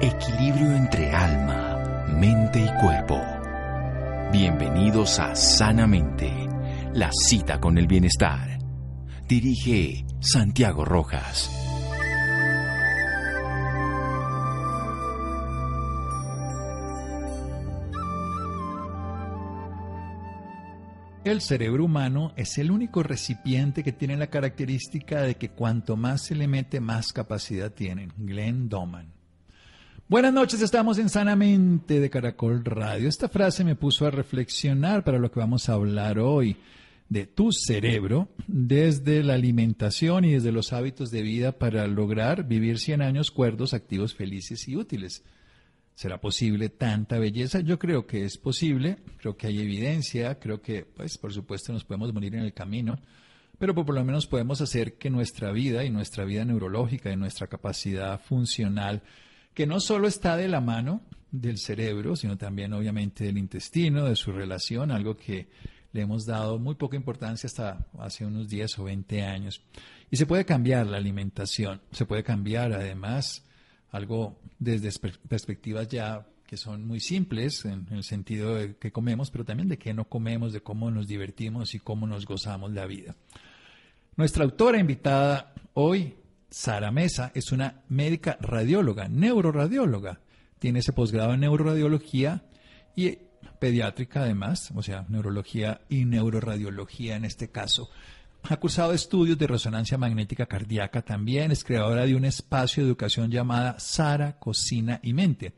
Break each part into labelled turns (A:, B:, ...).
A: Equilibrio entre alma, mente y cuerpo. Bienvenidos a Sanamente, la cita con el bienestar. Dirige Santiago Rojas.
B: El cerebro humano es el único recipiente que tiene la característica de que cuanto más se le mete, más capacidad tienen. Glenn Doman. Buenas noches, estamos en Sanamente de Caracol Radio. Esta frase me puso a reflexionar para lo que vamos a hablar hoy de tu cerebro desde la alimentación y desde los hábitos de vida para lograr vivir 100 años cuerdos, activos, felices y útiles. ¿Será posible tanta belleza? Yo creo que es posible, creo que hay evidencia, creo que, pues, por supuesto, nos podemos morir en el camino, pero por lo menos podemos hacer que nuestra vida y nuestra vida neurológica y nuestra capacidad funcional, que no solo está de la mano del cerebro, sino también obviamente del intestino, de su relación, algo que le hemos dado muy poca importancia hasta hace unos 10 o 20 años. Y se puede cambiar la alimentación, se puede cambiar además algo desde perspectivas ya que son muy simples en, el sentido de que comemos, pero también de qué no comemos, de cómo nos divertimos y cómo nos gozamos la vida. Nuestra autora invitada hoy, Sara Mesa, es una médica radióloga, neuroradióloga. Tiene ese posgrado en neuroradiología y pediátrica además, o sea, neurología y neuroradiología en este caso. Ha cursado estudios de resonancia magnética cardíaca también, es creadora de un espacio de educación llamada Sara Cocina y Mente,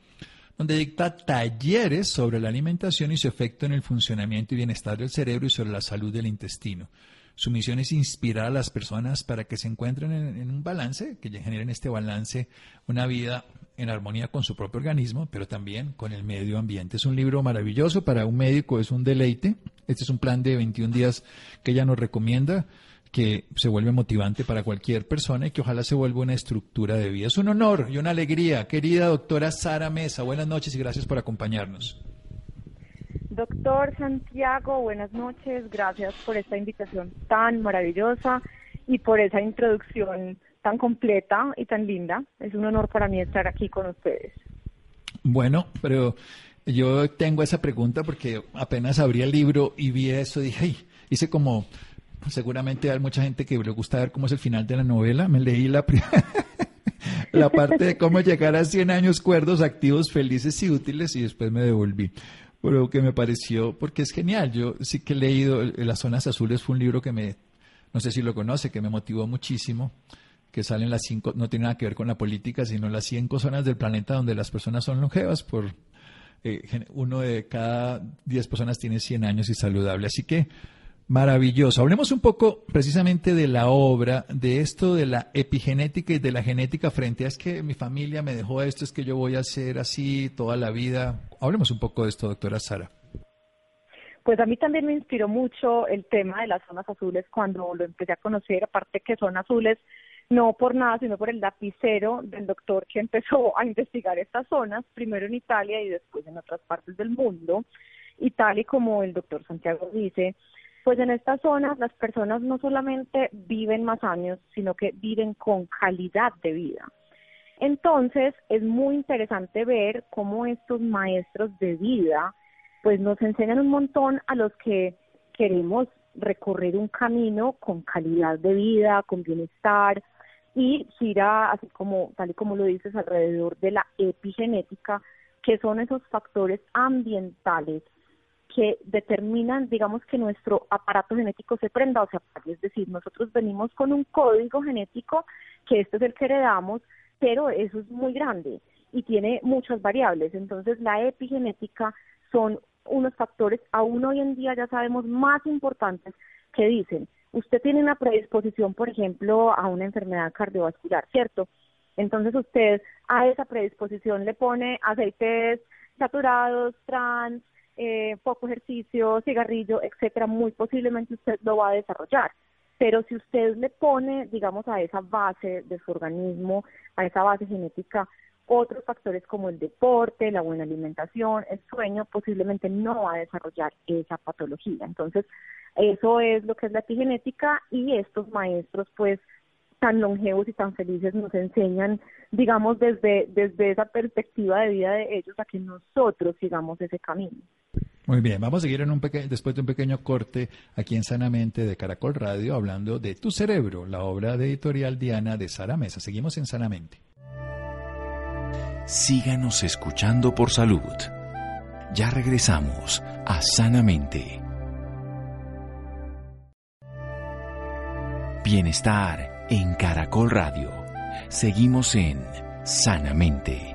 B: donde dicta talleres sobre la alimentación y su efecto en el funcionamiento y bienestar del cerebro y sobre la salud del intestino. Su misión es inspirar a las personas para que se encuentren en, un balance, que generen este balance, una vida en armonía con su propio organismo, pero también con el medio ambiente. Es un libro maravilloso para un médico, es un deleite. Este es un plan de 21 días que ella nos recomienda que se vuelve motivante para cualquier persona y que ojalá se vuelva una estructura de vida. Es un honor y una alegría. Querida doctora Sara Mesa, buenas noches y gracias por acompañarnos.
C: Doctor Santiago, buenas noches. Gracias por esta invitación tan maravillosa y por esa introducción tan completa y tan linda. Es un honor para mí estar aquí con ustedes.
B: Bueno, pero yo tengo esa pregunta porque apenas abrí el libro y vi eso, dije, hice como, seguramente hay mucha gente que le gusta ver cómo es el final de la novela, me leí la, la parte de cómo llegar a 100 años cuerdos, activos, felices y útiles y después me devolví. Pero que me pareció, porque es genial, yo sí que he leído Las Zonas Azules, fue un libro que me, no sé si lo conoce, que me motivó muchísimo que salen las cinco, no tiene nada que ver con la política, sino las cinco zonas del planeta donde las personas son longevas por eh, uno de cada diez personas tiene 100 años y saludable. Así que maravilloso. Hablemos un poco precisamente de la obra, de esto de la epigenética y de la genética frente a es que mi familia me dejó esto, es que yo voy a ser así toda la vida. Hablemos un poco de esto, doctora Sara.
C: Pues a mí también me inspiró mucho el tema de las zonas azules cuando lo empecé a conocer, aparte que son azules no por nada, sino por el lapicero del doctor que empezó a investigar estas zonas, primero en Italia y después en otras partes del mundo. Y tal y como el doctor Santiago dice, pues en estas zonas las personas no solamente viven más años, sino que viven con calidad de vida. Entonces es muy interesante ver cómo estos maestros de vida pues nos enseñan un montón a los que queremos recorrer un camino con calidad de vida, con bienestar, y gira, así como, tal y como lo dices, alrededor de la epigenética, que son esos factores ambientales que determinan, digamos, que nuestro aparato genético se prenda o se apague. Es decir, nosotros venimos con un código genético, que este es el que heredamos, pero eso es muy grande y tiene muchas variables. Entonces, la epigenética son unos factores, aún hoy en día ya sabemos, más importantes que dicen usted tiene una predisposición, por ejemplo, a una enfermedad cardiovascular, ¿cierto? Entonces usted a esa predisposición le pone aceites saturados, trans, eh, poco ejercicio, cigarrillo, etcétera, muy posiblemente usted lo va a desarrollar. Pero si usted le pone, digamos, a esa base de su organismo, a esa base genética, otros factores como el deporte, la buena alimentación, el sueño, posiblemente no va a desarrollar esa patología. Entonces, eso es lo que es la epigenética y estos maestros pues tan longevos y tan felices nos enseñan, digamos, desde, desde esa perspectiva de vida de ellos a que nosotros sigamos ese camino.
B: Muy bien, vamos a seguir en un después de un pequeño corte aquí en Sanamente de Caracol Radio hablando de Tu Cerebro, la obra de editorial Diana de Sara Mesa. Seguimos en Sanamente.
A: Síganos escuchando por salud. Ya regresamos a Sanamente. Bienestar en Caracol Radio. Seguimos en Sanamente.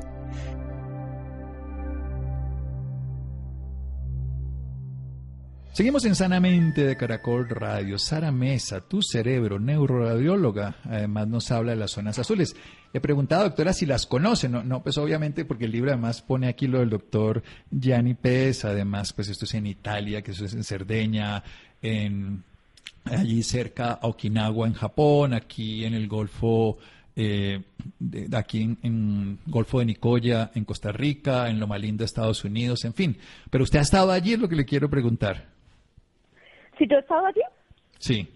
B: Seguimos en Sanamente de Caracol Radio. Sara Mesa, tu cerebro, neuroradióloga, además nos habla de las zonas azules. He preguntado, doctora, si las conoce. No, no, pues obviamente porque el libro además pone aquí lo del doctor Gianni Pez. Además, pues esto es en Italia, que eso es en Cerdeña, en allí cerca a Okinawa, en Japón, aquí en el Golfo eh, de, aquí en, en, Golfo de Nicoya, en Costa Rica, en Loma Linda, Estados Unidos, en fin. Pero usted ha estado allí, es lo que le quiero preguntar.
C: ¿Si yo he estado allí?
B: Sí.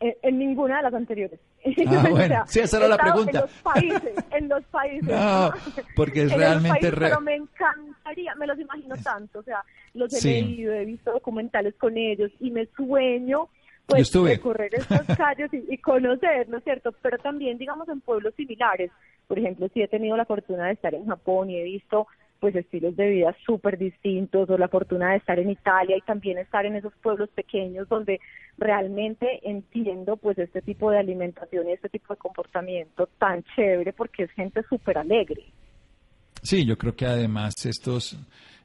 C: En, ninguna de las anteriores.
B: Ah, bueno. sí, esa era la pregunta.
C: En los países, en los países.
B: No, porque es realmente...
C: Pero me encantaría, me los imagino tanto, o sea, los he leído, he visto documentales con ellos y me sueño pues recorrer estas calles y, y conocer, ¿no es cierto? Pero también, digamos, en pueblos similares. Por ejemplo, sí he tenido la fortuna de estar en Japón y he visto pues estilos de vida súper distintos o la fortuna de estar en Italia y también estar en esos pueblos pequeños donde realmente entiendo pues este tipo de alimentación y este tipo de comportamiento tan chévere porque es gente súper alegre.
B: Sí, yo creo que además estos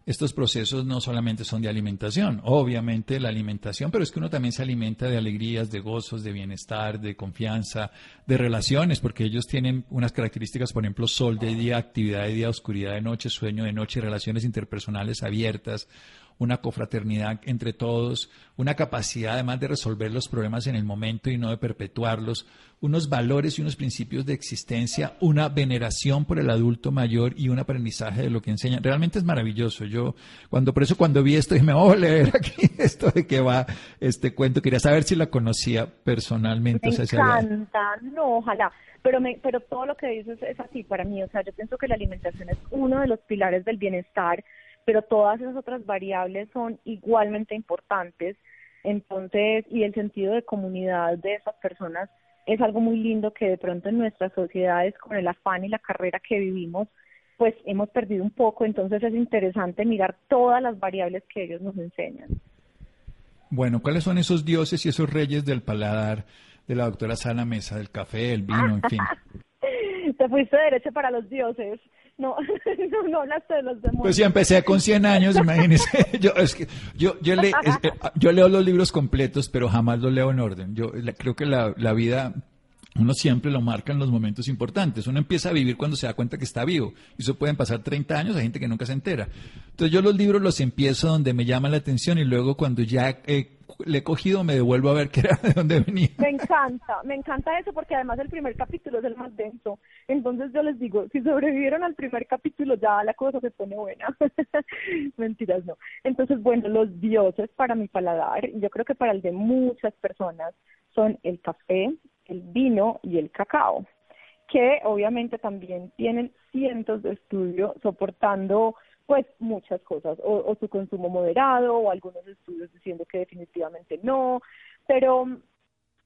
B: estos procesos no solamente son de alimentación, obviamente la alimentación, pero es que uno también se alimenta de alegrías, de gozos, de bienestar, de confianza, de relaciones, porque ellos tienen unas características, por ejemplo, sol de día, actividad de día, oscuridad de noche, sueño de noche, relaciones interpersonales abiertas, una cofraternidad entre todos, una capacidad además de resolver los problemas en el momento y no de perpetuarlos, unos valores y unos principios de existencia, una veneración por el adulto mayor y un aprendizaje de lo que enseñan. Realmente es maravilloso. Yo, cuando, por eso cuando vi esto, me voy a leer aquí esto de que va este cuento, quería saber si la conocía personalmente.
C: Me encanta, no, ojalá. Pero, me, pero todo lo que dices es así para mí. O sea, yo pienso que la alimentación es uno de los pilares del bienestar pero todas esas otras variables son igualmente importantes. Entonces, y el sentido de comunidad de esas personas es algo muy lindo que de pronto en nuestras sociedades, con el afán y la carrera que vivimos, pues hemos perdido un poco. Entonces es interesante mirar todas las variables que ellos nos enseñan.
B: Bueno, ¿cuáles son esos dioses y esos reyes del paladar de la doctora Sana Mesa, del café, el vino, en fin?
C: Te fuiste derecho para los dioses. No, no, no hablaste de los demonios.
B: Pues sí, empecé con 100 años, imagínese. yo, es que, yo, yo, le, eh, yo leo los libros completos, pero jamás los leo en orden. Yo creo que la, la vida uno siempre lo marca en los momentos importantes. Uno empieza a vivir cuando se da cuenta que está vivo. Y eso pueden pasar 30 años, hay gente que nunca se entera. Entonces yo los libros los empiezo donde me llama la atención y luego cuando ya le he cogido me devuelvo a ver qué era de dónde venía.
C: Me encanta, me encanta eso porque además el primer capítulo es el más denso. Entonces yo les digo, si sobrevivieron al primer capítulo ya la cosa se pone buena. Mentiras, no. Entonces, bueno, los dioses para mi paladar, yo creo que para el de muchas personas, son el café, el vino y el cacao, que obviamente también tienen cientos de estudios soportando pues muchas cosas, o, su consumo moderado, o algunos estudios diciendo que definitivamente no, pero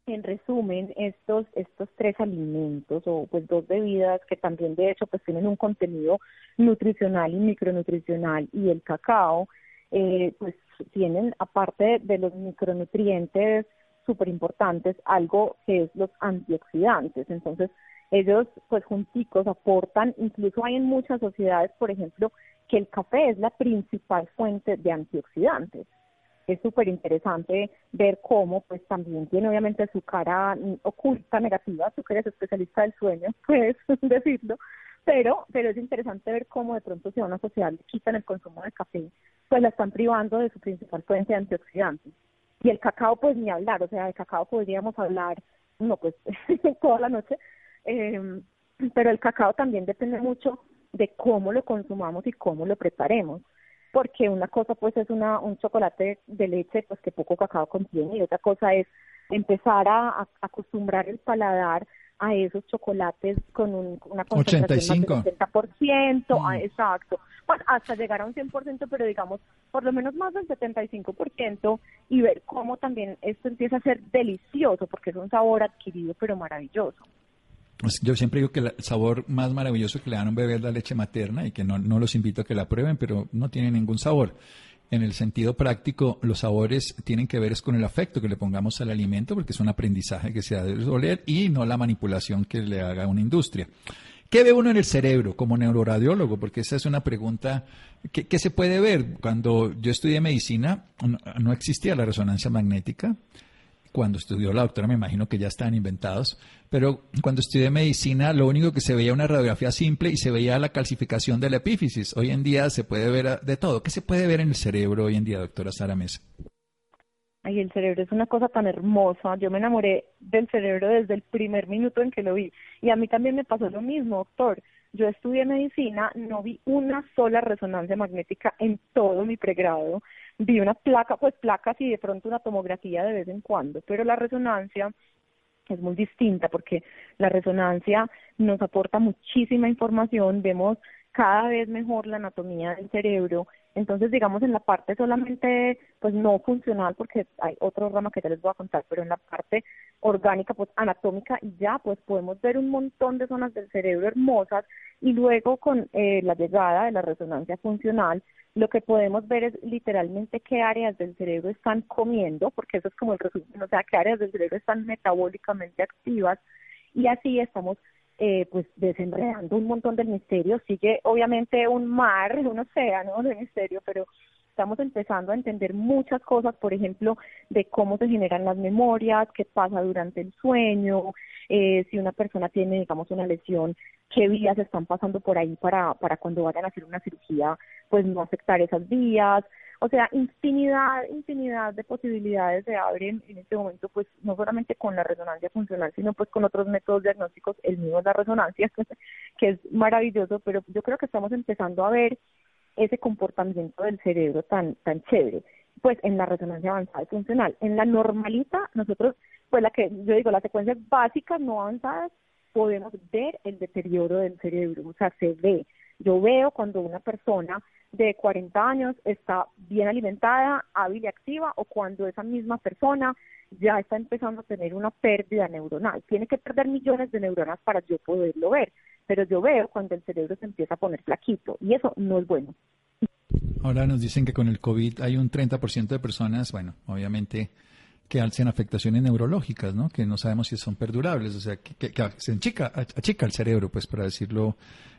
C: en resumen, estos, estos tres alimentos o pues dos bebidas que también de hecho pues tienen un contenido nutricional y micronutricional y el cacao, eh, pues tienen aparte de los micronutrientes súper importantes, algo que es los antioxidantes. Entonces, ellos pues junticos aportan, incluso hay en muchas sociedades, por ejemplo, que el café es la principal fuente de antioxidantes. Es súper interesante ver cómo pues también tiene obviamente su cara oculta negativa, tú que eres especialista del sueño, puedes decirlo, pero, pero es interesante ver cómo de pronto si a una sociedad le quitan el consumo de café, pues la están privando de su principal fuente de antioxidantes. Y el cacao, pues ni hablar, o sea, de cacao podríamos hablar, no, pues toda la noche, eh, pero el cacao también depende mucho de cómo lo consumamos y cómo lo preparemos porque una cosa pues es una un chocolate de leche pues que poco cacao contiene y otra cosa es empezar a, acostumbrar el paladar a esos chocolates con una concentración 85. del 70%, mm. exacto, bueno, hasta llegar a un 100%, pero digamos por lo menos más del 75% y ver cómo también esto empieza a ser delicioso, porque es un sabor adquirido, pero maravilloso.
B: Yo siempre digo que el sabor más maravilloso que le dan a un bebé es la leche materna y que no, no los invito a que la prueben, pero no tiene ningún sabor. En el sentido práctico, los sabores tienen que ver es con el afecto que le pongamos al alimento, porque es un aprendizaje que se ha de oler y no la manipulación que le haga una industria. ¿Qué ve uno en el cerebro como neuroradiólogo? Porque esa es una pregunta que, se puede ver. Cuando yo estudié medicina, no existía la resonancia magnética cuando estudió la doctora me imagino que ya estaban inventados, pero cuando estudié medicina lo único que se veía una radiografía simple y se veía la calcificación de la epífisis. Hoy en día se puede ver de todo. ¿Qué se puede ver en el cerebro hoy en día, doctora Sara Mesa?
C: Ay, el cerebro es una cosa tan hermosa. Yo me enamoré del cerebro desde el primer minuto en que lo vi. Y a mí también me pasó lo mismo, doctor. Yo estudié medicina, no vi una sola resonancia magnética en todo mi pregrado vi una placa, pues placas y de pronto una tomografía de vez en cuando, pero la resonancia es muy distinta porque la resonancia nos aporta muchísima información, vemos cada vez mejor la anatomía del cerebro, entonces digamos en la parte solamente pues no funcional porque hay otro rama que ya les voy a contar, pero en la parte orgánica pues anatómica ya pues podemos ver un montón de zonas del cerebro hermosas y luego con eh, la llegada de la resonancia funcional lo que podemos ver es literalmente qué áreas del cerebro están comiendo, porque eso es como el resumen, o sea, qué áreas del cerebro están metabólicamente activas y así estamos eh, pues desenredando un montón del misterio. Sigue obviamente un mar, un océano de misterio, pero estamos empezando a entender muchas cosas, por ejemplo, de cómo se generan las memorias, qué pasa durante el sueño, eh, si una persona tiene, digamos, una lesión, qué vías están pasando por ahí para, para cuando vayan a hacer una cirugía, pues no afectar esas vías. O sea, infinidad, infinidad de posibilidades se abren en este momento, pues no solamente con la resonancia funcional, sino pues con otros métodos diagnósticos, el mismo es la resonancia, que es maravilloso, pero yo creo que estamos empezando a ver ese comportamiento del cerebro tan, tan chévere, pues en la resonancia avanzada y funcional. En la normalita, nosotros, pues la que yo digo, las secuencias básicas no avanzadas, podemos ver el deterioro del cerebro, o sea, se ve. Yo veo cuando una persona de 40 años está bien alimentada, hábil y activa, o cuando esa misma persona ya está empezando a tener una pérdida neuronal. Tiene que perder millones de neuronas para yo poderlo ver pero yo veo cuando el cerebro se empieza a poner flaquito y eso no es bueno.
B: Ahora nos dicen que con el COVID hay un 30% de personas, bueno, obviamente que hacen afectaciones neurológicas, ¿no? Que no sabemos si son perdurables, o sea, que, se achica, achica el cerebro, pues para decirlo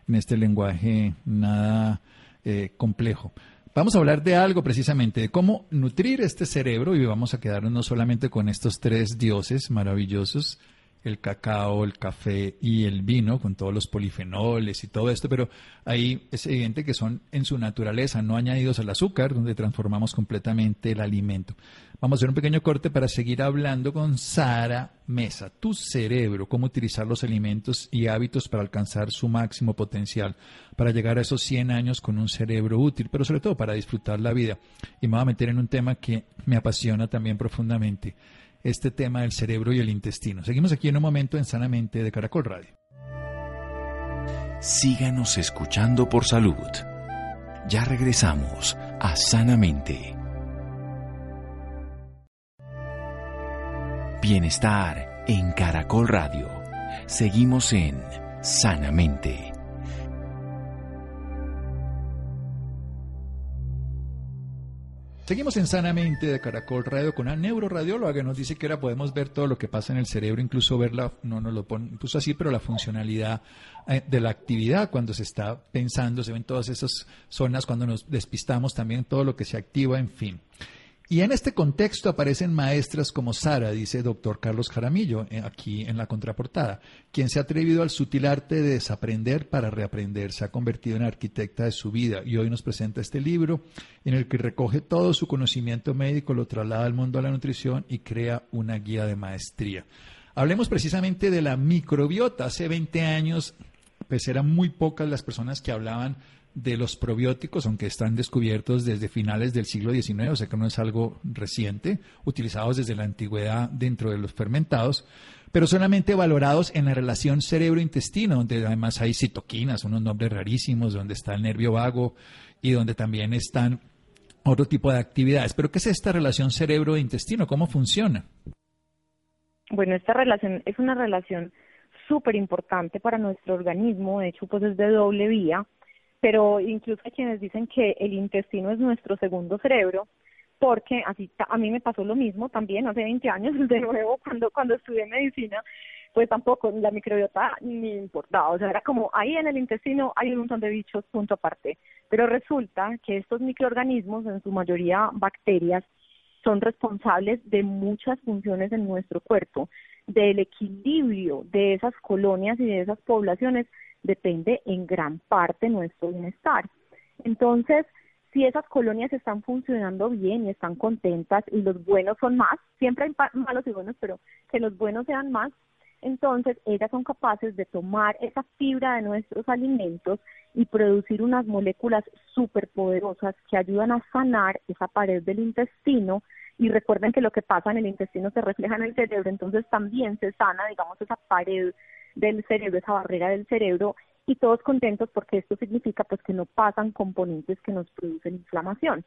B: en este lenguaje nada eh, complejo. Vamos a hablar de algo precisamente, de cómo nutrir este cerebro y vamos a quedarnos no solamente con estos tres dioses maravillosos, el cacao, el café y el vino, con todos los polifenoles y todo esto, pero ahí es evidente que son en su naturaleza no añadidos al azúcar, donde transformamos completamente el alimento. Vamos a hacer un pequeño corte para seguir hablando con Sara Mesa, tu cerebro, cómo utilizar los alimentos y hábitos para alcanzar su máximo potencial, para llegar a esos 100 años con un cerebro útil, pero sobre todo para disfrutar la vida. Y me voy a meter en un tema que me apasiona también profundamente este tema del cerebro y el intestino. Seguimos aquí en un momento en Sanamente de Caracol Radio.
A: Síganos escuchando por salud. Ya regresamos a Sanamente. Bienestar en Caracol Radio. Seguimos en Sanamente.
B: Seguimos en Sanamente de Caracol Radio con una neuroradióloga que nos dice que ahora podemos ver todo lo que pasa en el cerebro, incluso ver la, no nos lo puso así, pero la funcionalidad eh, de la actividad cuando se está pensando, se ven todas esas zonas cuando nos despistamos, también todo lo que se activa, en fin. Y en este contexto aparecen maestras como Sara, dice doctor Carlos Jaramillo, eh, aquí en la contraportada, quien se ha atrevido al sutil arte de desaprender para reaprender, se ha convertido en arquitecta de su vida y hoy nos presenta este libro en el que recoge todo su conocimiento médico, lo traslada al mundo de la nutrición y crea una guía de maestría. Hablemos precisamente de la microbiota. Hace 20 años, pues eran muy pocas las personas que hablaban de los probióticos, aunque están descubiertos desde finales del siglo XIX, o sea que no es algo reciente, utilizados desde la antigüedad dentro de los fermentados, pero solamente valorados en la relación cerebro-intestino, donde además hay citoquinas, unos nombres rarísimos, donde está el nervio vago y donde también están otro tipo de actividades. Pero ¿qué es esta relación cerebro-intestino? ¿Cómo funciona?
C: Bueno, esta relación es una relación súper importante para nuestro organismo, de hecho pues es de doble vía, pero incluso hay quienes dicen que el intestino es nuestro segundo cerebro, porque así a mí me pasó lo mismo también hace 20 años, de nuevo cuando cuando estudié medicina, pues tampoco la microbiota ni importaba, o sea, era como ahí en el intestino hay un montón de bichos, punto aparte, pero resulta que estos microorganismos, en su mayoría bacterias, son responsables de muchas funciones en nuestro cuerpo, del equilibrio de esas colonias y de esas poblaciones depende en gran parte nuestro bienestar. Entonces, si esas colonias están funcionando bien y están contentas y los buenos son más, siempre hay malos y buenos, pero que los buenos sean más, entonces ellas son capaces de tomar esa fibra de nuestros alimentos y producir unas moléculas superpoderosas que ayudan a sanar esa pared del intestino y recuerden que lo que pasa en el intestino se refleja en el cerebro, entonces también se sana, digamos, esa pared del cerebro, esa barrera del cerebro y todos contentos porque esto significa pues que no pasan componentes que nos producen inflamación.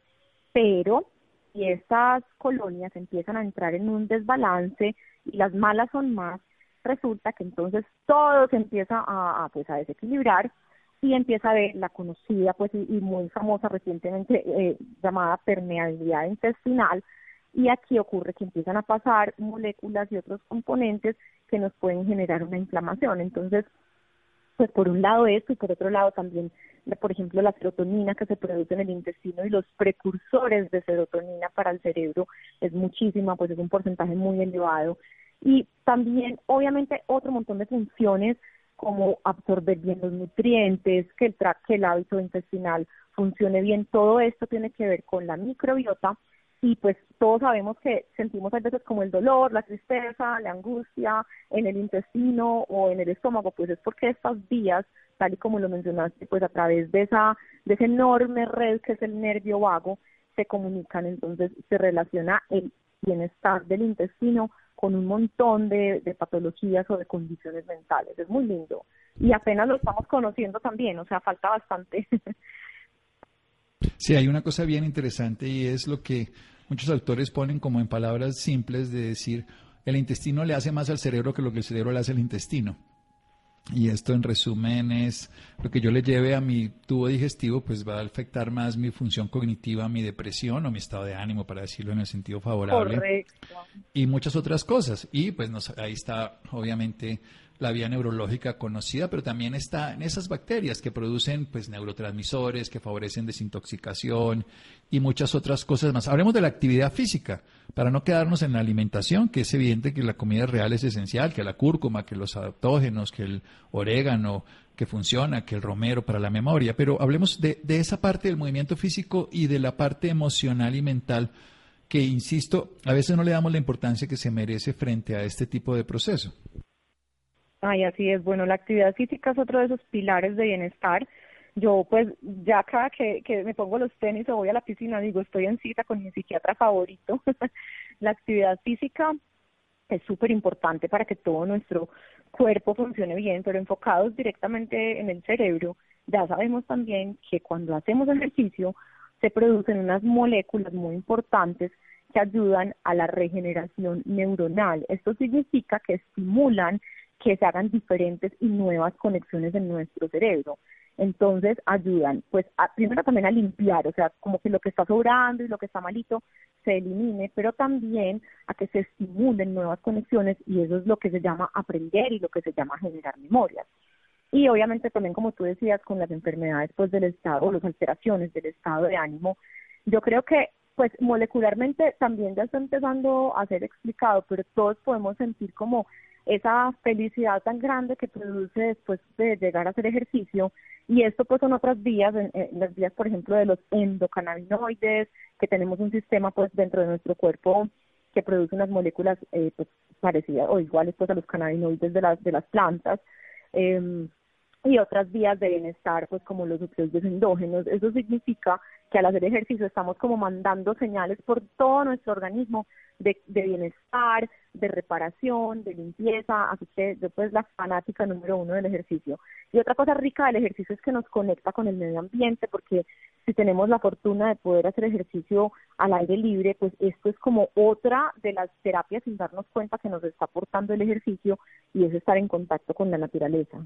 C: Pero si estas colonias empiezan a entrar en un desbalance y las malas son más, resulta que entonces todo se empieza a, pues a desequilibrar y empieza a ver la conocida pues y, muy famosa recientemente eh, llamada permeabilidad intestinal y aquí ocurre que empiezan a pasar moléculas y otros componentes que nos pueden generar una inflamación. Entonces, pues por un lado esto y por otro lado también, por ejemplo, la serotonina que se produce en el intestino y los precursores de serotonina para el cerebro es muchísima, pues es un porcentaje muy elevado. Y también, obviamente, otro montón de funciones como absorber bien los nutrientes, que el, que el hábito intestinal funcione bien, todo esto tiene que ver con la microbiota y pues todos sabemos que sentimos a veces como el dolor, la tristeza, la angustia en el intestino o en el estómago, pues es porque estas vías, tal y como lo mencionaste, pues a través de esa, de esa enorme red que es el nervio vago, se comunican, entonces se relaciona el bienestar del intestino con un montón de, de patologías o de condiciones mentales. Es muy lindo. Y apenas lo estamos conociendo también, o sea, falta bastante.
B: Sí, hay una cosa bien interesante y es lo que muchos autores ponen como en palabras simples de decir, el intestino le hace más al cerebro que lo que el cerebro le hace al intestino. Y esto en resumen es lo que yo le lleve a mi tubo digestivo, pues va a afectar más mi función cognitiva, mi depresión o mi estado de ánimo, para decirlo en el sentido favorable.
C: Correcto.
B: Y muchas otras cosas. Y pues nos, ahí está obviamente la vía neurológica conocida, pero también está en esas bacterias que producen pues neurotransmisores, que favorecen desintoxicación y muchas otras cosas más. Hablemos de la actividad física, para no quedarnos en la alimentación, que es evidente que la comida real es esencial, que la cúrcuma, que los adaptógenos, que el orégano, que funciona, que el romero para la memoria, pero hablemos de, de esa parte del movimiento físico y de la parte emocional y mental que, insisto, a veces no le damos la importancia que se merece frente a este tipo de proceso.
C: Ay, así es. Bueno, la actividad física es otro de esos pilares de bienestar. Yo, pues, ya cada que, que me pongo los tenis o voy a la piscina, digo, estoy en cita con mi psiquiatra favorito. la actividad física es súper importante para que todo nuestro cuerpo funcione bien, pero enfocados directamente en el cerebro, ya sabemos también que cuando hacemos ejercicio se producen unas moléculas muy importantes que ayudan a la regeneración neuronal. Esto significa que estimulan que se hagan diferentes y nuevas conexiones en nuestro cerebro. Entonces ayudan, pues, primero también a limpiar, o sea, como que lo que está sobrando y lo que está malito se elimine, pero también a que se estimulen nuevas conexiones y eso es lo que se llama aprender y lo que se llama generar memorias. Y obviamente también, como tú decías, con las enfermedades pues del estado o las alteraciones del estado de ánimo, yo creo que pues molecularmente también ya está empezando a ser explicado, pero todos podemos sentir como esa felicidad tan grande que produce después de llegar a hacer ejercicio y esto pues son otras vías, en, las vías por ejemplo de los endocannabinoides, que tenemos un sistema pues dentro de nuestro cuerpo que produce unas moléculas eh, pues parecidas o iguales pues a los cannabinoides de las de las plantas. Eh, y otras vías de bienestar, pues como los nucleos endógenos. Eso significa que al hacer ejercicio estamos como mandando señales por todo nuestro organismo de, de bienestar, de reparación, de limpieza, así que yo pues la fanática número uno del ejercicio. Y otra cosa rica del ejercicio es que nos conecta con el medio ambiente, porque si tenemos la fortuna de poder hacer ejercicio al aire libre, pues esto es como otra de las terapias sin darnos cuenta que nos está aportando el ejercicio y es estar en contacto con la naturaleza.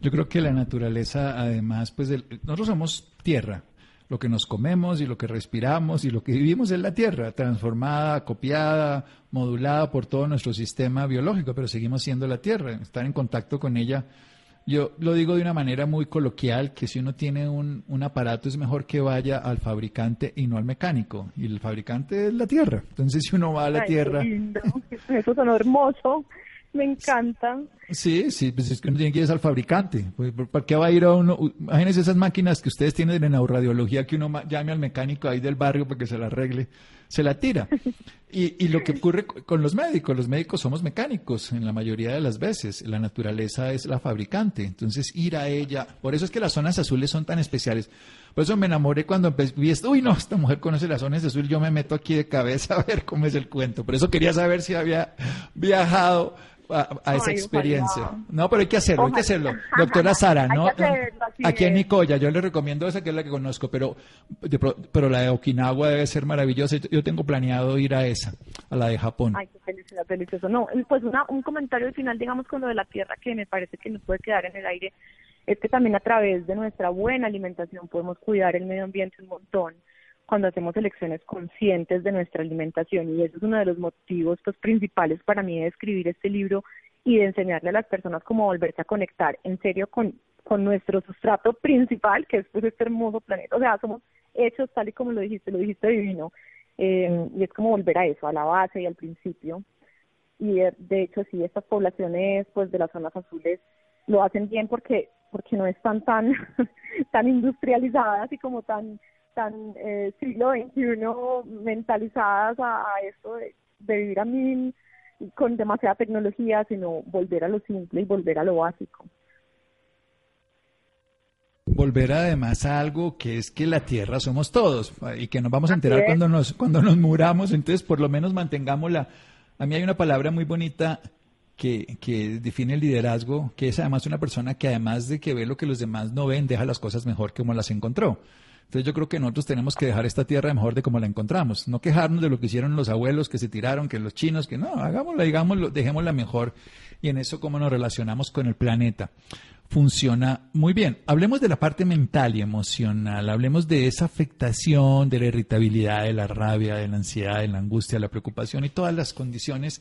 B: Yo creo que la naturaleza, además, pues nosotros somos tierra. Lo que nos comemos y lo que respiramos y lo que vivimos es la tierra, transformada, copiada, modulada por todo nuestro sistema biológico, pero seguimos siendo la tierra. Estar en contacto con ella yo lo digo de una manera muy coloquial, que si uno tiene un, un, aparato es mejor que vaya al fabricante y no al mecánico. Y el fabricante es la tierra. Entonces si uno va a la tierra...
C: Eso son hermoso. Me encanta.
B: Sí, sí, pues es que uno tiene que ir al fabricante. Pues, ¿Para qué va a ir a uno? Imagínense esas máquinas que ustedes tienen de neuroradiología que uno llame al mecánico ahí del barrio para que se la arregle. Se la tira. Y, y lo que ocurre con los médicos, los médicos somos mecánicos en la mayoría de las veces. La naturaleza es la fabricante. Entonces, ir a ella. Por eso es que las zonas azules son tan especiales. Por eso me enamoré cuando vi esto. Uy, no, esta mujer conoce las zonas azules. Yo me meto aquí de cabeza a ver cómo es el cuento. Por eso quería saber si había viajado a, esa experiencia. No, pero hay que hacerlo, hay que hacerlo. Doctora Sara, ¿no? Aquí en Nicoya, yo le recomiendo esa que es la que conozco, pero, pero la de Okinawa debe ser maravillosa. Yo tengo planeado ir a esa, a la de Japón.
C: Ay, qué felicidad, delicioso. No, pues una, un comentario al final, digamos, con lo de la tierra que me parece que nos puede quedar en el aire, es que también a través de nuestra buena alimentación podemos cuidar el medio ambiente un montón cuando hacemos elecciones conscientes de nuestra alimentación y eso es uno de los motivos pues, principales para mí de escribir este libro y de enseñarle a las personas cómo volverse a conectar en serio con, con nuestro sustrato principal, que es pues, este hermoso planeta. O sea, somos hechos tal y como lo dijiste, lo dijiste divino. Eh, y es como volver a eso, a la base y al principio. Y de, de hecho, sí, estas poblaciones pues de las zonas azules lo hacen bien porque porque no están tan tan industrializadas y como tan tan eh, siglo XXI mentalizadas a, esto de, vivir a mí con demasiada tecnología, sino volver a lo simple y volver a lo básico.
B: Volver además a algo que es que la tierra somos todos y que nos vamos a enterar cuando nos, cuando nos muramos, entonces por lo menos mantengámosla. A mí hay una palabra muy bonita que, que, define el liderazgo, que es además una persona que además de que ve lo que los demás no ven, deja las cosas mejor que como las encontró. Entonces yo creo que nosotros tenemos que dejar esta tierra mejor de como la encontramos, no quejarnos de lo que hicieron los abuelos que se tiraron, que los chinos, que no, hagámosla, digámoslo, dejémosla mejor y en eso cómo nos relacionamos con el planeta. Funciona muy bien. Hablemos de la parte mental y emocional, hablemos de esa afectación, de la irritabilidad, de la rabia, de la ansiedad, de la angustia, de la preocupación y todas las condiciones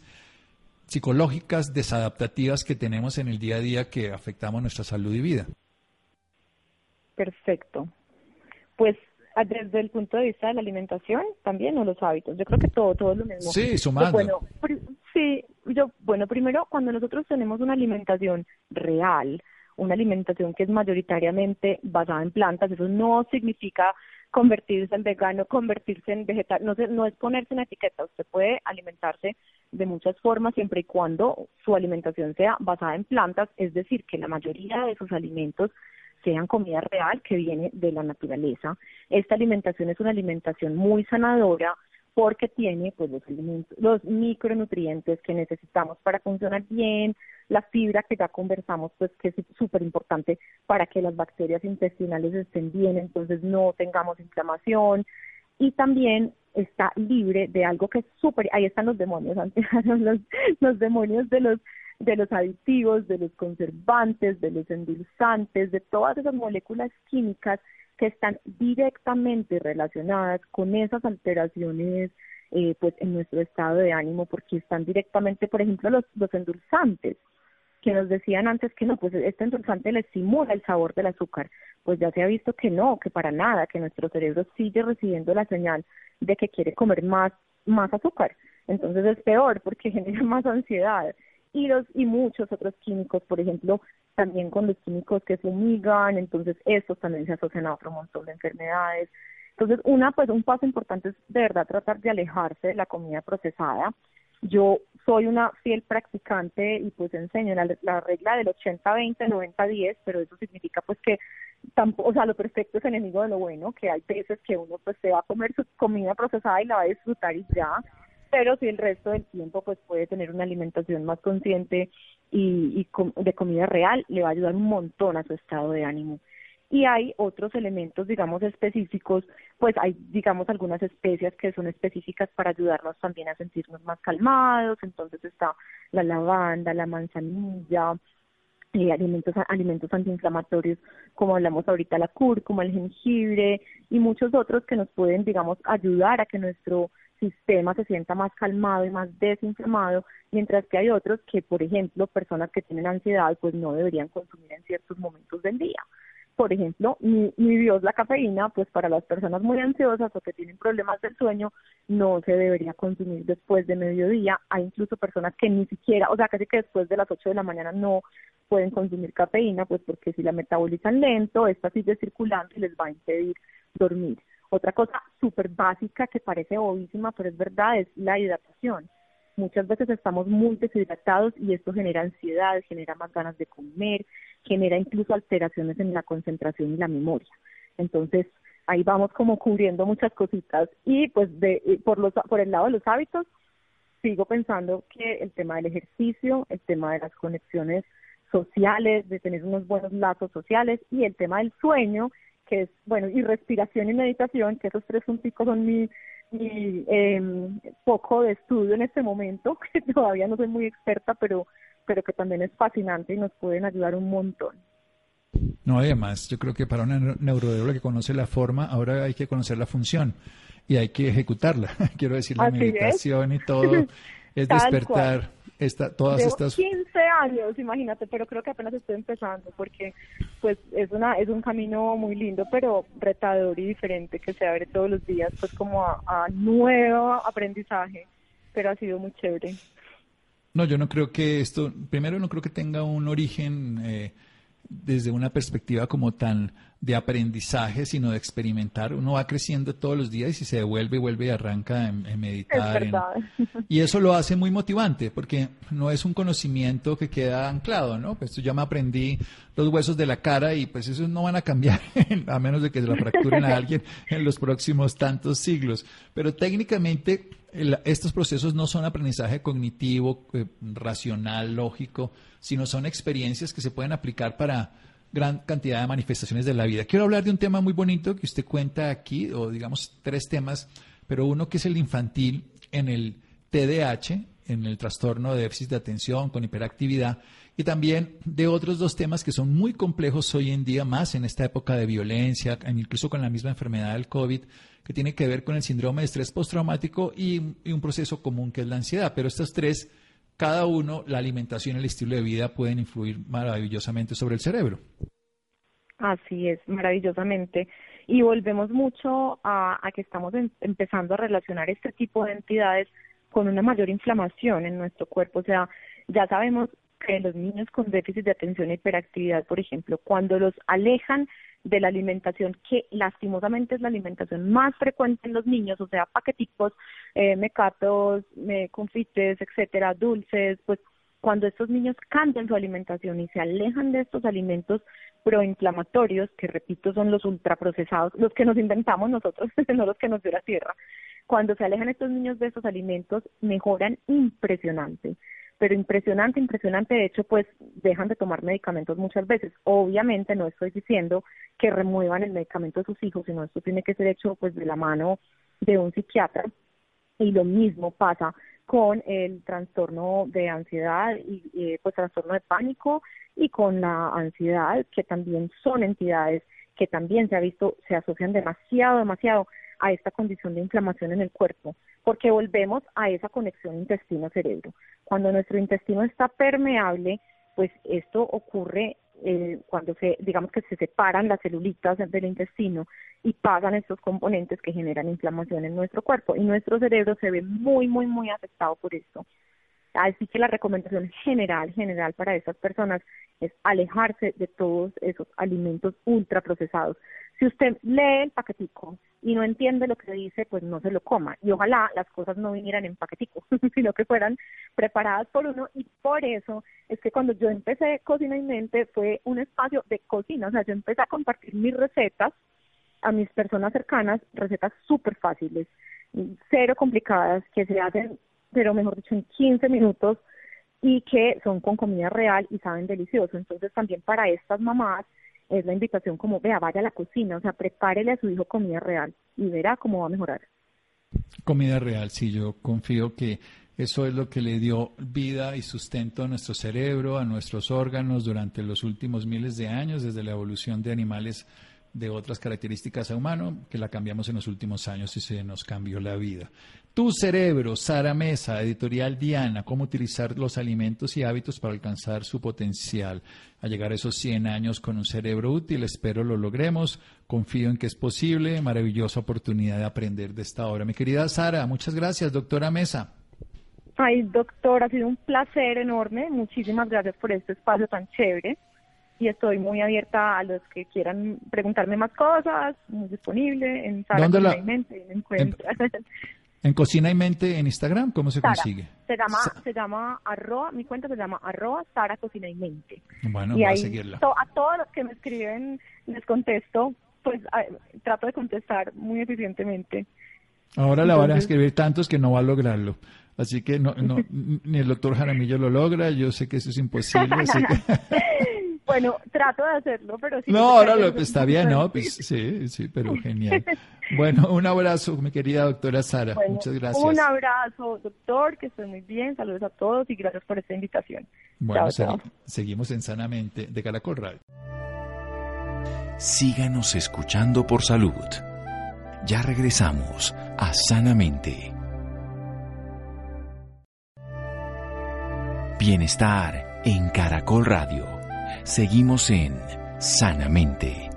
B: psicológicas desadaptativas que tenemos en el día a día que afectamos nuestra salud y vida.
C: Perfecto pues desde el punto de vista de la alimentación también o los hábitos. Yo creo que todo, todo es lo mismo.
B: Sí, sumando.
C: bueno, sí, yo, bueno, primero, cuando nosotros tenemos una alimentación real, una alimentación que es mayoritariamente basada en plantas, eso no significa convertirse en vegano, convertirse en vegetal, no, no es ponerse en etiqueta, usted puede alimentarse de muchas formas siempre y cuando su alimentación sea basada en plantas, es decir, que la mayoría de sus alimentos sean comida real que viene de la naturaleza. Esta alimentación es una alimentación muy sanadora porque tiene pues los los micronutrientes que necesitamos para funcionar bien, la fibra que ya conversamos pues que es súper importante para que las bacterias intestinales estén bien, entonces no tengamos inflamación y también está libre de algo que es súper, ahí están los demonios, los, los demonios de los de los aditivos, de los conservantes, de los endulzantes, de todas esas moléculas químicas que están directamente relacionadas con esas alteraciones eh, pues en nuestro estado de ánimo porque están directamente, por ejemplo, los, los endulzantes que nos decían antes que no, pues este endulzante le estimula el sabor del azúcar, pues ya se ha visto que no, que para nada, que nuestro cerebro sigue recibiendo la señal de que quiere comer más, más azúcar. Entonces es peor porque genera más ansiedad y, los, y muchos otros químicos, por ejemplo, también con los químicos que fumigan, entonces estos también se asocian a otro montón de enfermedades. Entonces, una, pues un paso importante es de verdad tratar de alejarse de la comida procesada, Yo soy una fiel practicante y pues enseño la, la regla del 80-20, 90-10, pero eso significa pues que tampoco, o sea, lo perfecto es enemigo de lo bueno, que hay veces que uno pues se va a comer su comida procesada y la va a disfrutar y ya, pero si el resto del tiempo pues puede tener una alimentación más consciente y, y de comida real, le va a ayudar un montón a su estado de ánimo y hay otros elementos, digamos, específicos, pues hay, digamos, algunas especias que son específicas para ayudarnos también a sentirnos más calmados, entonces está la lavanda, la manzanilla, alimentos, alimentos antiinflamatorios, como hablamos ahorita, la cúrcuma, el jengibre y muchos otros que nos pueden, digamos, ayudar a que nuestro sistema se sienta más calmado y más desinflamado, mientras que hay otros que, por ejemplo, personas que tienen ansiedad, pues no deberían consumir en ciertos momentos del día por ejemplo, mi, Dios, la cafeína, pues para las personas muy ansiosas o que tienen problemas del sueño, no se debería consumir después de mediodía. Hay incluso personas que ni siquiera, o sea, casi que después de las 8 de la mañana no pueden consumir cafeína, pues porque si la metabolizan lento, esta sigue circulando y les va a impedir dormir. Otra cosa súper básica que parece obvísima, pero es verdad, es la hidratación muchas veces estamos muy deshidratados y esto genera ansiedad, genera más ganas de comer, genera incluso alteraciones en la concentración y la memoria. Entonces, ahí vamos como cubriendo muchas cositas y pues de, por, los, por el lado de los hábitos, sigo pensando que el tema del ejercicio, el tema de las conexiones sociales, de tener unos buenos lazos sociales y el tema del sueño, que es, bueno, y respiración y meditación, que esos tres puntos son mi, mi eh, poco de estudio en este momento, que todavía no soy muy experta, pero, pero que también es fascinante y nos pueden ayudar un montón.
B: No, además, yo creo que para una neurobióloga que conoce la forma, ahora hay que conocer la función y hay que ejecutarla. Quiero decir, la meditación y todo es despertar esta, todas estas
C: 15 años, imagínate, pero creo que apenas estoy empezando porque pues es una es un camino muy lindo, pero retador y diferente que se abre todos los días pues como a, nuevo aprendizaje, pero ha sido muy chévere.
B: No, yo no creo que esto, primero no creo que tenga un origen eh, desde una perspectiva como tan de aprendizaje, sino de experimentar. Uno va creciendo todos los días y se devuelve y vuelve y arranca en, meditar. y eso lo hace muy motivante, porque no es un conocimiento que queda anclado, ¿no? Pues yo ya me aprendí los huesos de la cara y pues esos no van a cambiar, a menos de que se la fracturen a alguien en los próximos tantos siglos. Pero técnicamente estos procesos no son aprendizaje cognitivo, eh, racional, lógico, sino son experiencias que se pueden aplicar para gran cantidad de manifestaciones de la vida. Quiero hablar de un tema muy bonito que usted cuenta aquí, o digamos tres temas, pero uno que es el infantil en el TDAH, en el trastorno de déficit de atención con hiperactividad, y también de otros dos temas que son muy complejos hoy en día, más en esta época de violencia, incluso con la misma enfermedad del COVID, que tiene que ver con el síndrome de estrés postraumático y, un proceso común que es la ansiedad. Pero estos tres cada uno, la alimentación y el estilo de vida pueden influir maravillosamente sobre el cerebro.
C: Así es, maravillosamente. Y volvemos mucho a, que estamos empezando a relacionar este tipo de entidades con una mayor inflamación en nuestro cuerpo. O sea, ya sabemos que los niños con déficit de atención e hiperactividad, por ejemplo, cuando los alejan de la alimentación, que lastimosamente es la alimentación más frecuente en los niños, o sea, paqueticos, eh, mecatos, confites, etcétera, dulces, pues cuando estos niños cambian su alimentación y se alejan de estos alimentos proinflamatorios, que repito son los ultraprocesados, los que nos inventamos nosotros, no los que nos dio la tierra, cuando se alejan estos niños de estos alimentos, mejoran impresionante pero impresionante, impresionante. De hecho, pues dejan de tomar medicamentos muchas veces. Obviamente no estoy diciendo que remuevan el medicamento de sus hijos, sino esto tiene que ser hecho pues de la mano de un psiquiatra. Y lo mismo pasa con el trastorno de ansiedad y eh, pues trastorno de pánico y con la ansiedad, que también son entidades que también se ha visto, se asocian demasiado, demasiado a esta condición de inflamación en el cuerpo, porque volvemos a esa conexión intestino-cerebro. Cuando nuestro intestino está permeable, pues esto ocurre eh, cuando se, digamos que se separan las celulitas del intestino y pasan estos componentes que generan inflamación en nuestro cuerpo y nuestro cerebro se ve muy, muy, muy afectado por esto. Así que la recomendación general, general para esas personas es alejarse de todos esos alimentos ultraprocesados. Si usted lee el paquetico y no entiende lo que dice, pues no se lo coma. Y ojalá las cosas no vinieran en paquetico, sino que fueran preparadas por uno. Y por eso es que cuando yo empecé Cocina y Mente fue un espacio de cocina. O sea, yo empecé a compartir mis recetas a mis personas cercanas, recetas súper fáciles, cero complicadas, que se hacen, pero mejor dicho, en 15 minutos y que son con comida real y saben delicioso. Entonces también para estas mamás es la invitación como, vea, vaya a la cocina, o sea, prepárele a su hijo comida real y verá cómo va a mejorar.
B: Comida real, sí, yo confío que eso es lo que le dio vida y sustento a nuestro cerebro, a nuestros órganos durante los últimos miles de años, desde la evolución de animales de otras características a humano, que la cambiamos en los últimos años y se nos cambió la vida. Tu cerebro, Sara Mesa, editorial Diana, cómo utilizar los alimentos y hábitos para alcanzar su potencial, a llegar a esos 100 años con un cerebro útil, espero lo logremos, confío en que es posible, maravillosa oportunidad de aprender de esta obra. Mi querida Sara, muchas gracias, doctora Mesa.
C: Ay, doctor, ha sido un placer enorme, muchísimas gracias por este espacio tan chévere y estoy muy abierta a los que quieran preguntarme más cosas, muy disponible en Sara Cocina y Mente,
B: En, Cocina y Mente en Instagram, ¿cómo se consigue?
C: Se llama, se llama arroba, mi cuenta se llama arroba Sara Cocina y Mente.
B: Bueno, voy a seguirla.
C: a todos los que me escriben les contesto, pues trato de contestar muy eficientemente.
B: Ahora la van a escribir tantos que no va a lograrlo. Así que no, no, ni el doctor Jaramillo lo logra, yo sé que eso es imposible. Así que...
C: Bueno, trato de hacerlo, pero sí.
B: No, ahora lo, está bien, ¿no? Pues, sí, sí, pero genial. Bueno, un abrazo, mi querida doctora Sara. Muchas gracias.
C: Un abrazo, doctor, que esté muy bien. Saludos a todos y gracias por esta invitación.
B: Bueno, seguimos en Sanamente de Caracol Radio.
A: Síganos escuchando por salud. Ya regresamos a Sanamente. Bienestar en Caracol Radio. Seguimos en Sanamente.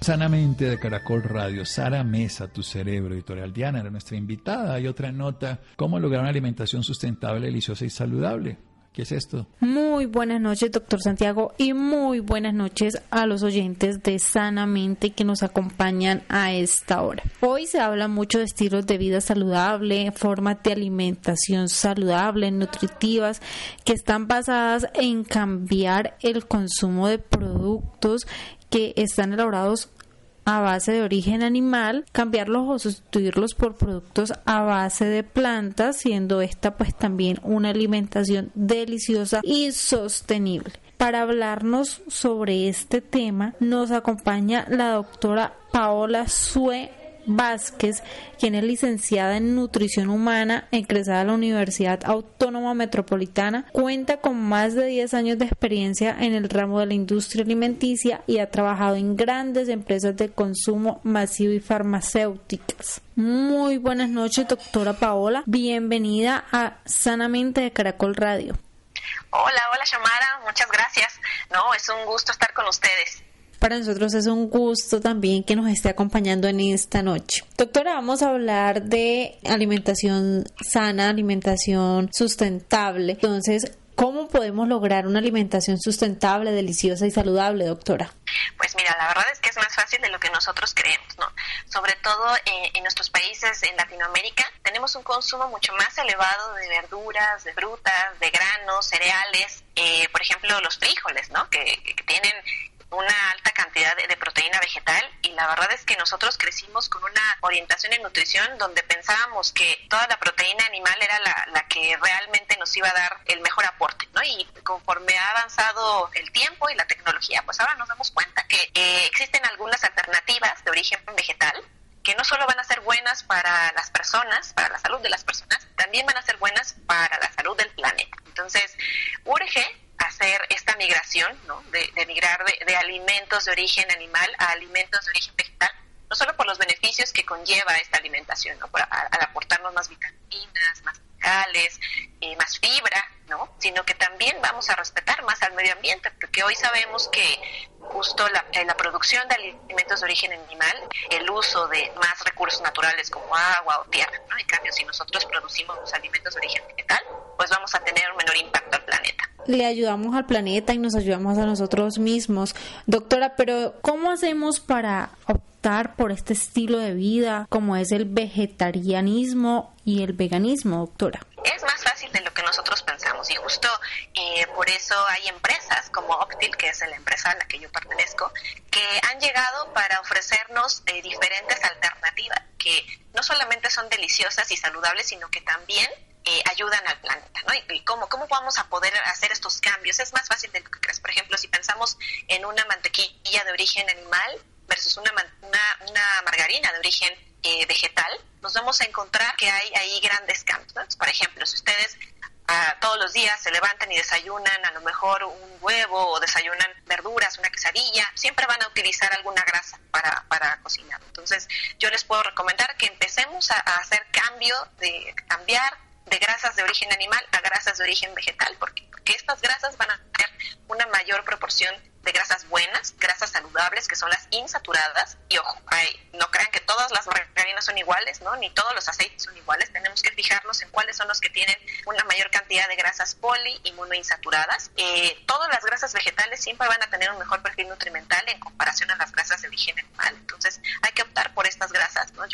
B: Sanamente de Caracol Radio, Sara Mesa, tu cerebro, editorial Diana, era nuestra invitada. Hay otra nota, cómo lograr una alimentación sustentable, deliciosa y saludable. ¿Qué es esto?
D: Muy buenas noches, doctor Santiago, y muy buenas noches a los oyentes de Sanamente que nos acompañan a esta hora. Hoy se habla mucho de estilos de vida saludable, formas de alimentación saludable, nutritivas, que están basadas en cambiar el consumo de productos que están elaborados a base de origen animal, cambiarlos o sustituirlos por productos a base de plantas, siendo esta pues también una alimentación deliciosa y sostenible. Para hablarnos sobre este tema nos acompaña la doctora Paola Sue Vázquez, quien es licenciada en nutrición humana, egresada de la Universidad Autónoma Metropolitana, cuenta con más de 10 años de experiencia en el ramo de la industria alimenticia y ha trabajado en grandes empresas de consumo masivo y farmacéuticas. Muy buenas noches, doctora Paola. Bienvenida a Sanamente de Caracol Radio.
E: Hola, hola Shamara, muchas gracias. No, es un gusto estar con ustedes.
D: Para nosotros es un gusto también que nos esté acompañando en esta noche. Doctora, vamos a hablar de alimentación sana, alimentación sustentable. Entonces, ¿Cómo podemos lograr una alimentación sustentable, deliciosa y saludable, doctora?
E: Pues mira, la verdad es que es más fácil de lo que nosotros creemos, ¿no? Sobre todo eh, en nuestros países en Latinoamérica tenemos un consumo mucho más elevado de verduras, de frutas, de granos, cereales, eh, por ejemplo los frijoles, ¿no? Que, que tienen una alta cantidad de, proteína vegetal y la verdad es que nosotros crecimos con una orientación en nutrición donde pensábamos que toda la proteína animal era la, que realmente nos iba a dar el mejor aporte, ¿no? Y conforme ha avanzado el tiempo y la tecnología, pues ahora nos damos cuenta que eh, existen algunas alternativas de origen vegetal que no solo van a ser buenas para las personas, para la salud de las personas, también van a ser buenas para la salud del planeta. Entonces, urge hacer esta migración, ¿no? de, migrar de, alimentos de origen animal a alimentos de origen vegetal, no solo por los beneficios que conlleva esta alimentación, ¿no? al aportarnos más vitaminas, más minerales, eh, más fibra, ¿no? sino que también vamos a respetar más al medio ambiente, porque hoy sabemos que justo la, la producción de alimentos alimentos de origen animal el uso de más recursos naturales como agua o tierra. ¿no? En cambio, si nosotros producimos los alimentos de origen vegetal, pues vamos a tener un menor impacto al planeta.
D: Le ayudamos al planeta y nos ayudamos a nosotros mismos. Doctora, pero ¿cómo hacemos para optar por este estilo de vida como es el vegetarianismo y el veganismo, doctora?
E: Es más fácil de lo que nosotros pensamos y justo eh, por eso hay empresas como Optil, que es la empresa a la que yo pertenezco, que han llegado para ofrecernos eh, diferentes alternativas que no solamente son deliciosas y saludables, sino que también eh, ayudan al planeta, ¿no? Y, cómo, cómo vamos a poder hacer estos cambios. Es más fácil de lo que crees. Por ejemplo, si pensamos en una mantequilla de origen animal versus una, una, una margarina de origen eh, vegetal, nos vamos a encontrar que hay ahí grandes cambios. Por ejemplo, si ustedes ah, todos los días se levantan y desayunan a lo mejor un huevo o desayunan verduras, una quesadilla, siempre van a utilizar alguna grasa para, para cocinar. Entonces, yo les puedo recomendar que empecemos a, a hacer cambio, de cambiar de grasas de origen animal a grasas de origen vegetal, porque, porque estas grasas van a tener una mayor proporción de grasas buenas, grasas saludables, que son las insaturadas. Y ojo, no crean que todas las margarinas son iguales, ¿no? Ni todos los aceites son iguales. Tenemos que fijarnos en cuáles son los que tienen una mayor cantidad de grasas poli y monoinsaturadas. Eh, todas las grasas vegetales siempre van a tener un mejor perfil nutrimental en comparación a las grasas de origen animal. Entonces, hay que optar por estas grasas, ¿no?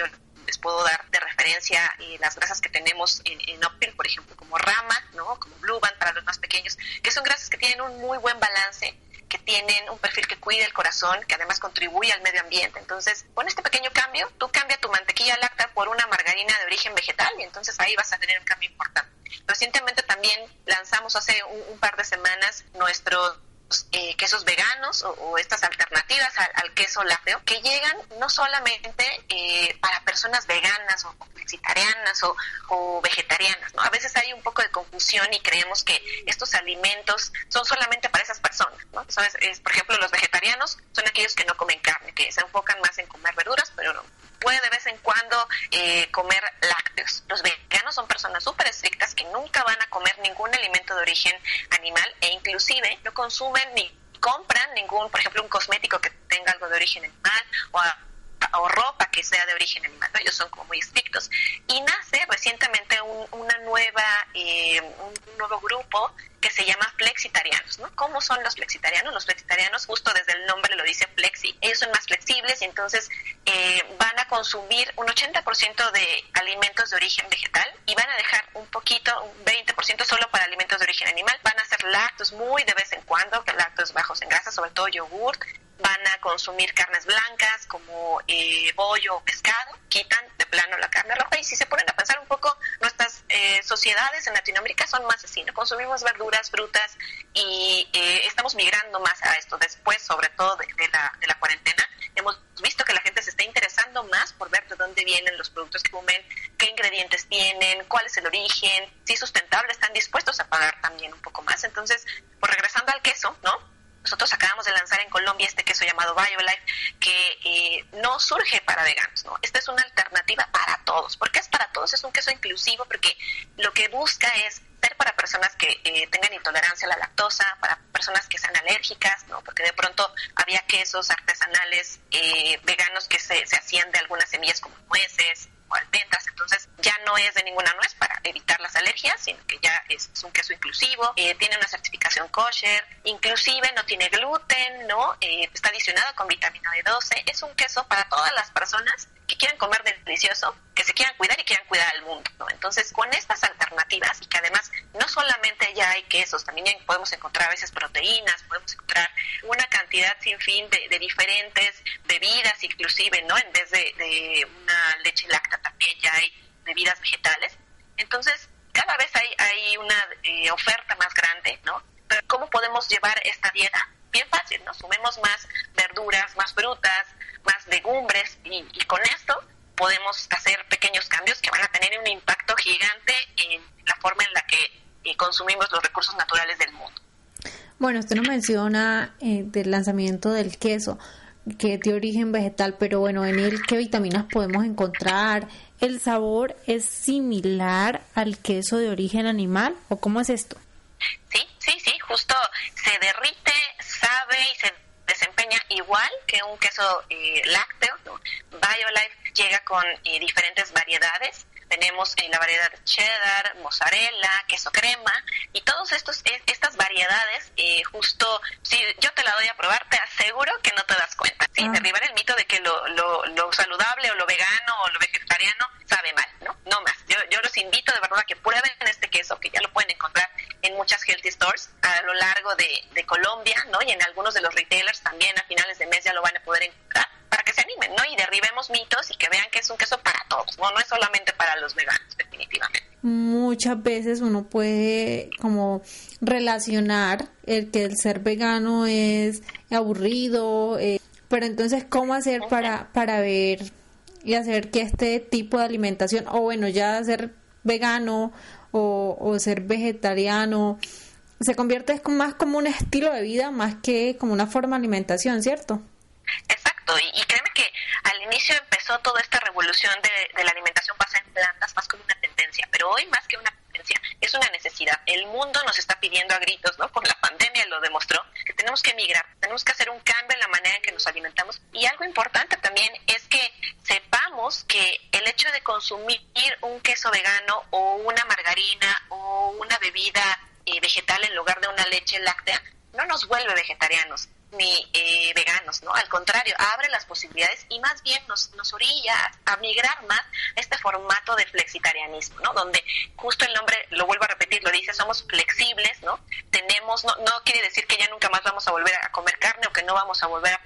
E: Les puedo dar de referencia eh, las grasas que tenemos en, en Optil, por ejemplo, como Rama, ¿no? Como Blue Band para los más pequeños, que son grasas que tienen un muy buen balance que tienen un perfil que cuida el corazón, que además contribuye al medio ambiente. Entonces, con este pequeño cambio, tú cambia tu mantequilla láctea por una margarina de origen vegetal y entonces ahí vas a tener un cambio importante. Recientemente también lanzamos hace un, un par de semanas nuestro eh, quesos veganos o, estas alternativas al, queso lácteo que llegan no solamente eh, para personas veganas o vegetarianas o, vegetarianas. ¿no? A veces hay un poco de confusión y creemos que estos alimentos son solamente para esas personas. ¿no? Es, por ejemplo, los vegetarianos son aquellos que no comen carne, que se enfocan más en comer verduras, pero no, puede de vez en cuando eh, comer lácteos. Los veganos son personas súper estrictas que nunca van a comer ningún alimento de origen animal e inclusive no consumen ni compran ningún, por ejemplo, un cosmético que tenga algo de origen animal o, o ropa que sea de origen animal. Ellos son como muy estrictos. Y nace recientemente un, una nueva, eh, un nuevo grupo que se llama flexitarianos, ¿no? ¿Cómo son los flexitarianos? Los flexitarianos, justo desde el nombre lo dice flexi, ellos son más flexibles y entonces eh, van a consumir un 80% de alimentos de origen vegetal y van a dejar un poquito, un 20% solo para alimentos de origen animal. Hacer lácteos muy de vez en cuando, lácteos bajos en grasa, sobre todo yogurt, van a consumir carnes blancas como eh, pollo o pescado, quitan de plano la carne roja y si se ponen a pensar un poco, nuestras eh, sociedades en Latinoamérica son más así, ¿no? Consumimos verduras, frutas y eh, estamos migrando más a esto. Después, sobre todo de, la, de la cuarentena, hemos visto que la gente se está interesando más por ver de dónde vienen los productos que comen, qué ingredientes tienen, cuál es el origen, si es sustentable, están dispuestos a pagar también un poco más. Entonces, pues regresando al queso, ¿no? Nosotros acabamos de lanzar en Colombia este queso llamado BioLife que eh, no surge para veganos, ¿no? Esta es una alternativa para todos. ¿Por qué es para todos? Es un queso inclusivo porque lo que busca es ser para personas que eh, tengan intolerancia a la lactosa, para alérgicas, ¿no? Porque de pronto había quesos artesanales eh, veganos que se, se hacían de algunas semillas como nueces, o almendras, entonces ya no es de ninguna nuez para evitar las alergias, sino que ya es, un queso inclusivo, eh, tiene una certificación kosher, inclusive no tiene gluten, ¿no? Eh, está adicionado con vitamina B12, es un queso para todas las personas que quieran comer delicioso, que se quieran cuidar y quieran cuidar al mundo. Entonces, con estas alternativas, y que además no solamente ya hay quesos, también podemos encontrar a veces proteínas, podemos encontrar una cantidad sin fin de, diferentes bebidas, inclusive, ¿no? En vez de, una leche láctea también ya hay bebidas vegetales. Entonces, cada vez hay, hay una eh, oferta más grande, ¿no? Pero ¿cómo podemos llevar esta dieta? Bien fácil, ¿no? Sumemos más verduras, más frutas, más legumbres y, con esto podemos hacer pequeños cambios que van a tener un impacto gigante en la forma en la que eh, consumimos los recursos naturales del mundo.
D: Bueno, usted nos menciona eh, del lanzamiento del queso, que es de origen vegetal, pero bueno, en él, ¿qué vitaminas podemos encontrar? ¿El sabor es similar al queso de origen animal o cómo es esto?
E: Sí, sí, sí, justo se derrite, sabe y se desempeña igual que un queso eh, lácteo, BioLife llega con eh, diferentes variedades. Tenemos en la variedad cheddar, mozzarella, queso crema y todas estos estas variedades eh, justo si yo te la doy a probar te aseguro que no te das cuenta. Sí ah. derribar el mito de que lo, lo, lo, saludable o lo vegano o lo vegetariano sabe mal no no más. Yo, yo los invito de verdad a que prueben este queso que ya lo pueden encontrar en muchas healthy stores a lo largo de, de Colombia no y en algunos de los retailers también a finales de mes ya lo van a poder encontrar para que se animen, ¿no? Y derribemos mitos y que vean que es un queso para todos, ¿no? No es solamente para los veganos, definitivamente.
D: Muchas veces uno puede como relacionar el que el ser vegano es aburrido, eh, pero entonces, ¿cómo hacer para, para ver y hacer que este tipo de alimentación, o bueno, ya ser vegano o, o ser vegetariano, se convierte más como un estilo de vida más que como una forma de alimentación, ¿cierto?
E: Exacto, y, créeme que al inicio empezó toda esta revolución de, la alimentación basada en plantas más como una tendencia, pero hoy más que una es una necesidad. El mundo nos está pidiendo a gritos, ¿no? Con la pandemia lo demostró, que tenemos que emigrar, tenemos que hacer un cambio en la manera en que nos alimentamos. Y algo importante también es que sepamos que el hecho de consumir un queso vegano o una margarina o una bebida eh, vegetal en lugar de una leche láctea no nos vuelve vegetarianos ni eh, veganos, ¿no? Al contrario, abre las posibilidades y más bien nos, nos orilla a migrar más a este formato de flexitarianismo, ¿no? Donde justo el nombre, lo vuelvo a repetir, lo dice, somos flexibles, ¿no? Tenemos, no, no quiere decir que ya nunca más vamos a volver a comer carne o que no vamos a volver a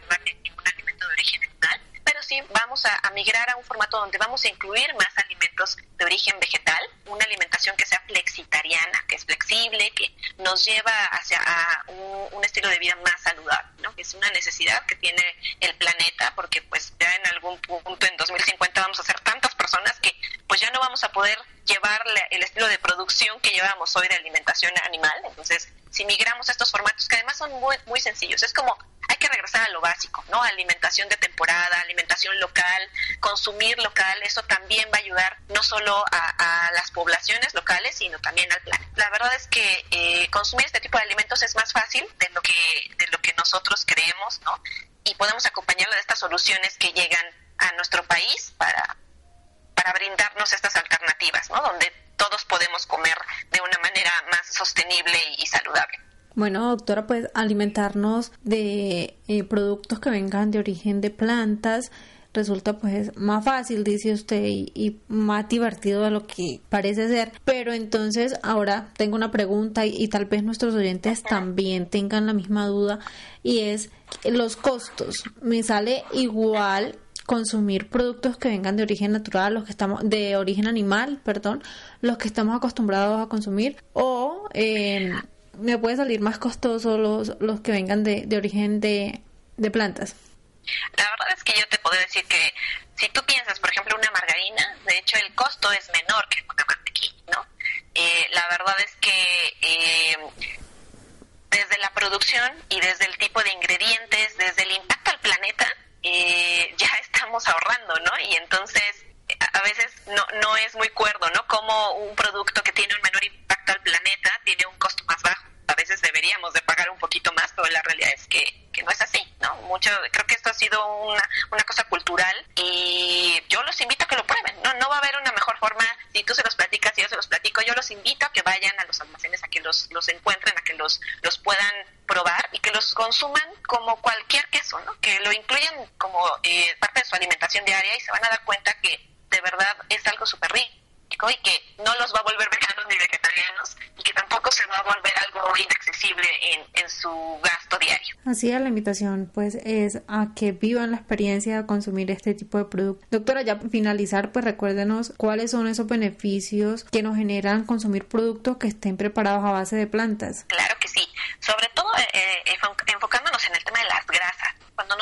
E: vamos a, migrar a un formato donde vamos a incluir más alimentos de origen vegetal, una alimentación que sea flexitariana, que es flexible, que nos lleva hacia un, estilo de vida más saludable, ¿no? que es una necesidad que tiene el planeta, porque pues ya en algún punto en 2050 vamos a ser tantas personas que pues ya no vamos a poder llevar el estilo de producción que llevamos hoy de alimentación animal. Entonces, si migramos a estos formatos que además son muy, muy sencillos, es como que regresar a lo básico, ¿no? Alimentación de temporada, alimentación local, consumir local, eso también va a ayudar no solo a, las poblaciones locales, sino también al planeta. La verdad es que eh, consumir este tipo de alimentos es más fácil de lo que, de lo que nosotros creemos, ¿no? Y podemos acompañarlo de estas soluciones que llegan a nuestro país para, para brindarnos estas alternativas, ¿no? Donde todos podemos comer de una manera más sostenible y saludable.
D: Bueno, doctora, pues alimentarnos de eh, productos que vengan de origen de plantas resulta pues más fácil, dice usted, y, más divertido de lo que parece ser. Pero entonces ahora tengo una pregunta y, tal vez nuestros oyentes también tengan la misma duda y es los costos. ¿Me sale igual consumir productos que vengan de origen natural, los que estamos de origen animal, perdón, los que estamos acostumbrados a consumir o eh, me puede salir más costoso los, los que vengan de, de origen de, de plantas.
E: La verdad es que yo te puedo decir que si tú piensas, por ejemplo, una margarina, de hecho el costo es menor que una mantequilla, ¿no? Eh, la verdad es que eh, desde la producción y desde el tipo de ingredientes, desde el impacto al planeta, eh, ya estamos ahorrando, ¿no? Y entonces a veces no, no es muy cuerdo, ¿no? Como un producto que tiene un menor impacto al planeta tiene un costo de pagar un poquito más, pero la realidad es que, que no es así, ¿no? Mucho, creo que esto ha sido una, una cosa cultural y yo los invito a que lo prueben, ¿no? No va a haber una mejor forma, si tú se los platicas y yo se los platico, yo los invito a que vayan a los almacenes, a que los, los encuentren, a que los, los puedan probar y que los consuman como cualquier queso, ¿no? Que lo incluyan como eh, parte de su alimentación diaria y se van a dar cuenta que de verdad es algo súper rico y que no los va a volver veganos ni vegetarianos y que tampoco se va a volver algo inaccesible en, en su gasto diario.
D: Así es, la invitación pues es a que vivan la experiencia de consumir este tipo de productos. Doctora, ya para finalizar, pues recuérdenos cuáles son esos beneficios que nos generan consumir productos que estén preparados a base de plantas.
E: Claro que sí, sobre todo eh, eh enfocándonos en el tema de las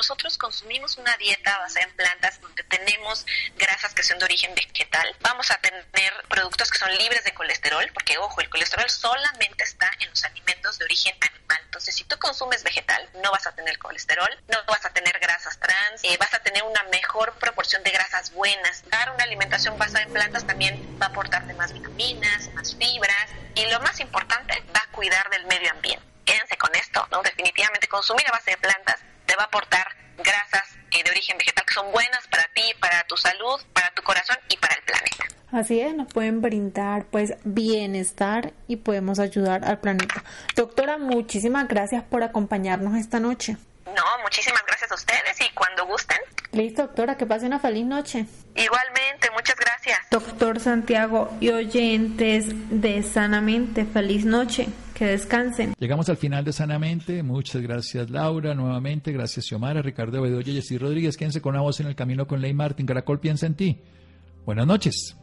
E: nosotros consumimos una dieta basada en plantas donde tenemos grasas que son de origen vegetal, vamos a tener productos que son libres de colesterol, porque ojo, el colesterol solamente está en los alimentos de origen animal. Entonces, si tú consumes vegetal, no vas a tener colesterol, no vas a tener grasas trans, eh, vas a tener una mejor proporción de grasas buenas. Dar una alimentación basada en plantas también va a aportarte más vitaminas, más fibras y lo más importante, va a cuidar del medio ambiente. Quédense con esto, ¿no? Definitivamente consumir a base de plantas te va a aportar grasas de origen vegetal que son buenas para ti, para tu salud, para tu corazón y para el planeta.
D: Así es, nos pueden brindar pues bienestar y podemos ayudar al planeta. Doctora, muchísimas gracias por acompañarnos esta noche.
E: No, muchísimas gracias a ustedes y cuando gusten.
D: Listo, doctora, que pase una feliz noche.
E: Igualmente, muchas gracias.
D: Doctor Santiago y oyentes de Sanamente, feliz noche. Descansen.
B: Llegamos al final de Sanamente. Muchas gracias, Laura, nuevamente. Gracias, Xiomara, Ricardo Bedoya, Jessy Rodríguez. Quédense con una voz en el camino con Ley Martín. Caracol piensa en ti. Buenas noches.